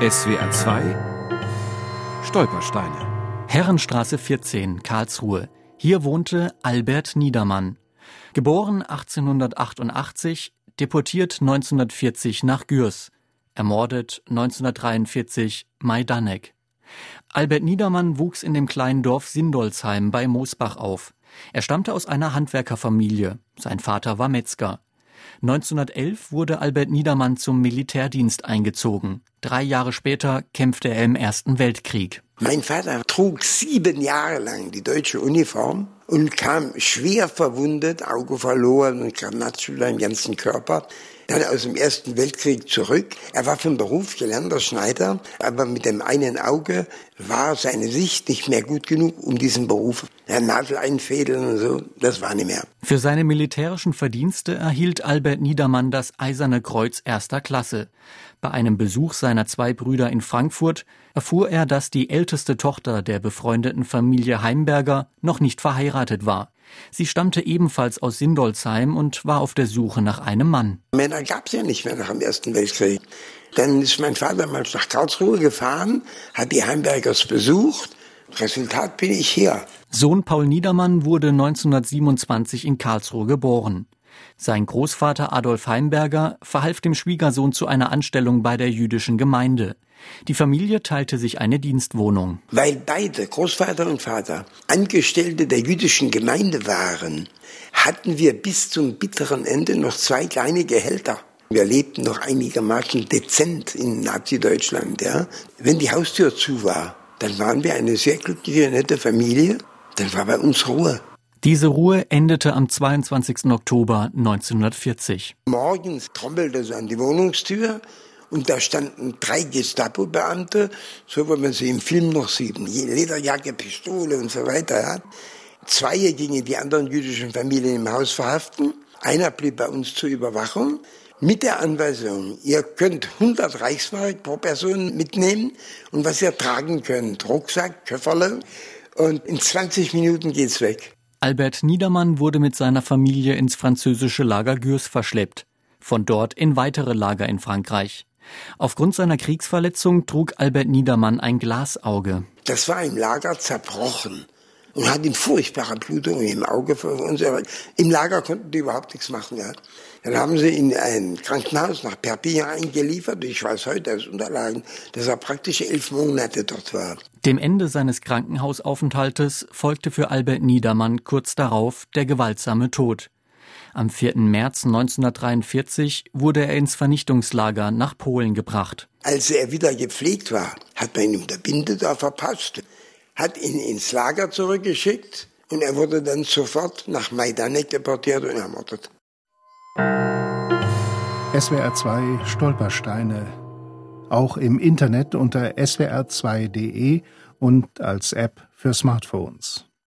SWR 2 Stolpersteine. Herrenstraße 14, Karlsruhe. Hier wohnte Albert Niedermann. Geboren 1888, deportiert 1940 nach Gürs. Ermordet 1943 Majdanek. Albert Niedermann wuchs in dem kleinen Dorf Sindolsheim bei Moosbach auf. Er stammte aus einer Handwerkerfamilie. Sein Vater war Metzger. 1911 wurde Albert Niedermann zum Militärdienst eingezogen. Drei Jahre später kämpfte er im Ersten Weltkrieg. Mein Vater trug sieben Jahre lang die deutsche Uniform und kam schwer verwundet, Auge verloren und Granatsplitter im ganzen Körper, dann aus dem Ersten Weltkrieg zurück. Er war von Beruf gelernter Schneider, aber mit dem einen Auge war seine Sicht nicht mehr gut genug, um diesen Beruf ja, Nadel einfädeln und so, das war nicht mehr. Für seine militärischen Verdienste erhielt Albert Niedermann das Eiserne Kreuz erster Klasse. Bei einem Besuch seiner zwei Brüder in Frankfurt erfuhr er, dass die älteste Tochter der befreundeten Familie Heimberger noch nicht verheiratet war. Sie stammte ebenfalls aus Sindolsheim und war auf der Suche nach einem Mann. Männer gab es ja nicht mehr nach dem Ersten Weltkrieg. Dann ist mein Vater mal nach Karlsruhe gefahren, hat die Heimbergers besucht. Resultat bin ich hier. Sohn Paul Niedermann wurde 1927 in Karlsruhe geboren. Sein Großvater Adolf Heimberger verhalf dem Schwiegersohn zu einer Anstellung bei der jüdischen Gemeinde. Die Familie teilte sich eine Dienstwohnung. Weil beide, Großvater und Vater, Angestellte der jüdischen Gemeinde waren, hatten wir bis zum bitteren Ende noch zwei kleine Gehälter. Wir lebten noch einigermaßen dezent in Nazi-Deutschland. Ja. Wenn die Haustür zu war, dann waren wir eine sehr glückliche, nette Familie. Dann war bei uns Ruhe. Diese Ruhe endete am 22. Oktober 1940. Morgens trommelte es an die Wohnungstür und da standen drei Gestapo-Beamte, so wie man sie im Film noch sieht, Lederjacke, Pistole und so weiter. Ja. Zwei gingen die anderen jüdischen Familien im Haus verhaften. Einer blieb bei uns zur Überwachung mit der Anweisung, ihr könnt 100 Reichsmark pro Person mitnehmen und was ihr tragen könnt, Rucksack, Köfferle und in 20 Minuten geht's weg. Albert Niedermann wurde mit seiner Familie ins französische Lager Gürs verschleppt, von dort in weitere Lager in Frankreich. Aufgrund seiner Kriegsverletzung trug Albert Niedermann ein Glasauge. Das war im Lager zerbrochen und hat ihn furchtbare Blutungen im Auge verursacht. Im Lager konnten die überhaupt nichts machen. Ja. Dann haben sie in ein Krankenhaus nach Perpignan eingeliefert. Ich weiß heute aus Unterlagen, dass er praktisch elf Monate dort war. Dem Ende seines Krankenhausaufenthaltes folgte für Albert Niedermann kurz darauf der gewaltsame Tod. Am 4. März 1943 wurde er ins Vernichtungslager nach Polen gebracht. Als er wieder gepflegt war, hat man ihm der Binde da verpasst hat ihn ins Lager zurückgeschickt und er wurde dann sofort nach Majdanek deportiert und ermordet. SWR 2 Stolpersteine. Auch im Internet unter swr2.de und als App für Smartphones.